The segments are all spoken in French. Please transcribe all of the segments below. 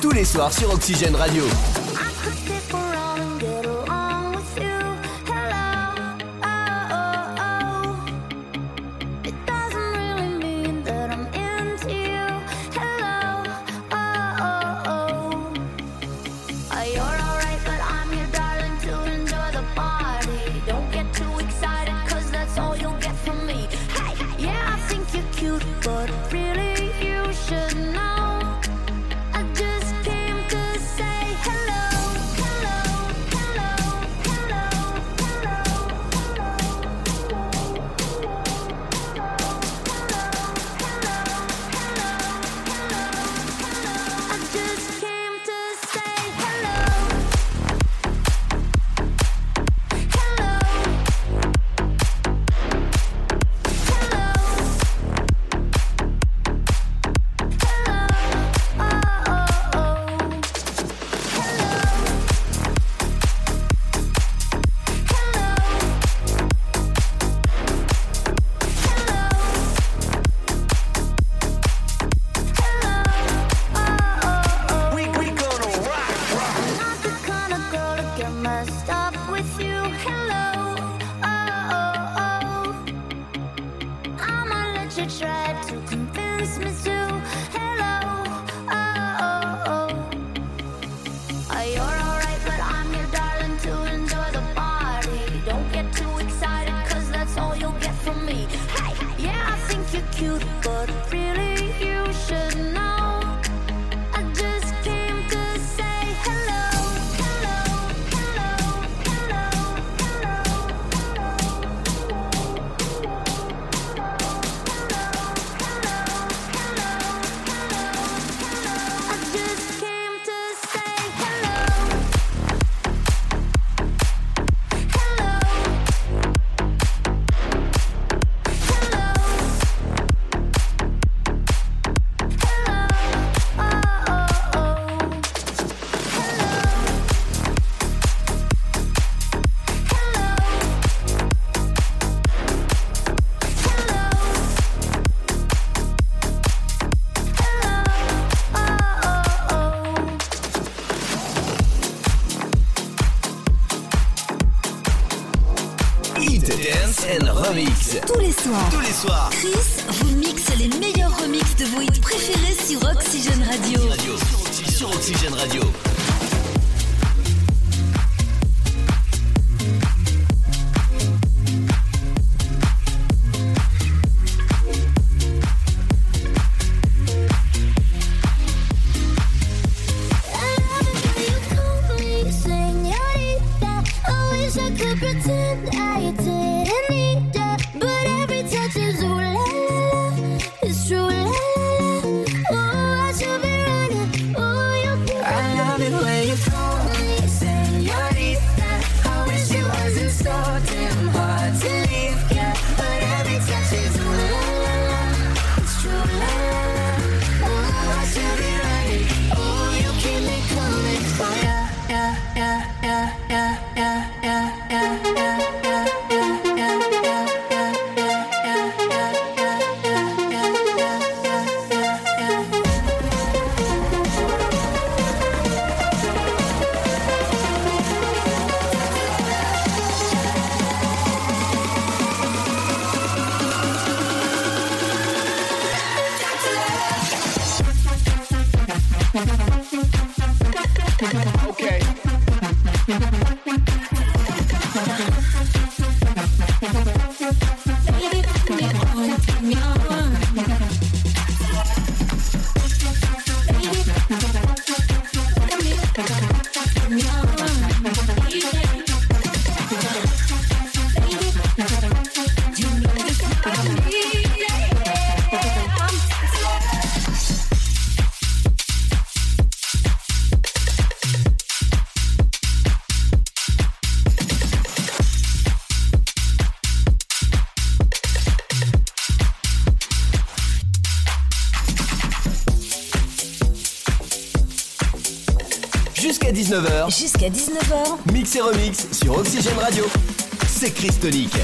tous les soirs sur Oxygène Radio. you tried to convince me Chris vous mixe les meilleurs remixes de vos hits préférés sur Radio. Radio. Sur Oxygène Radio. Jusqu'à 19h. Mix et remix sur Oxygène Radio. C'est Crystonique.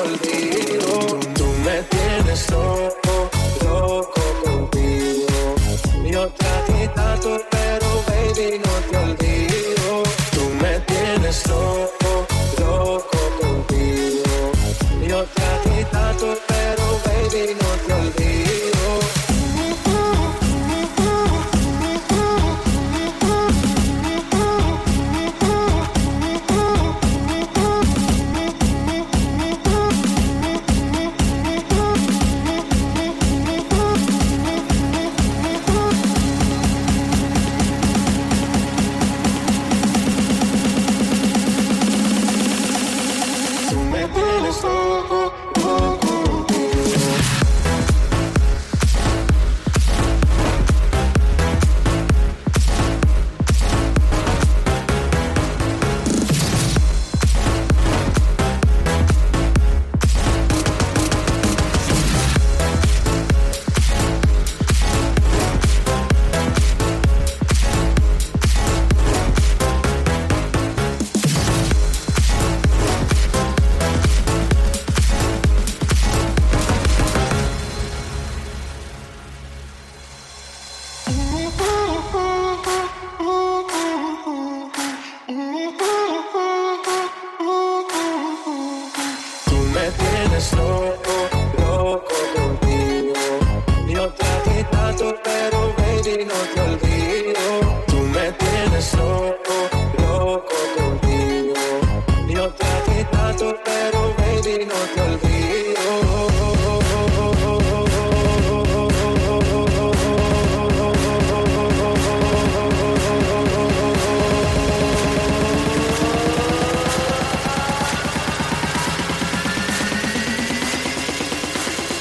olvido. Tú me tienes todo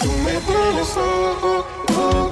tú me tienes loco.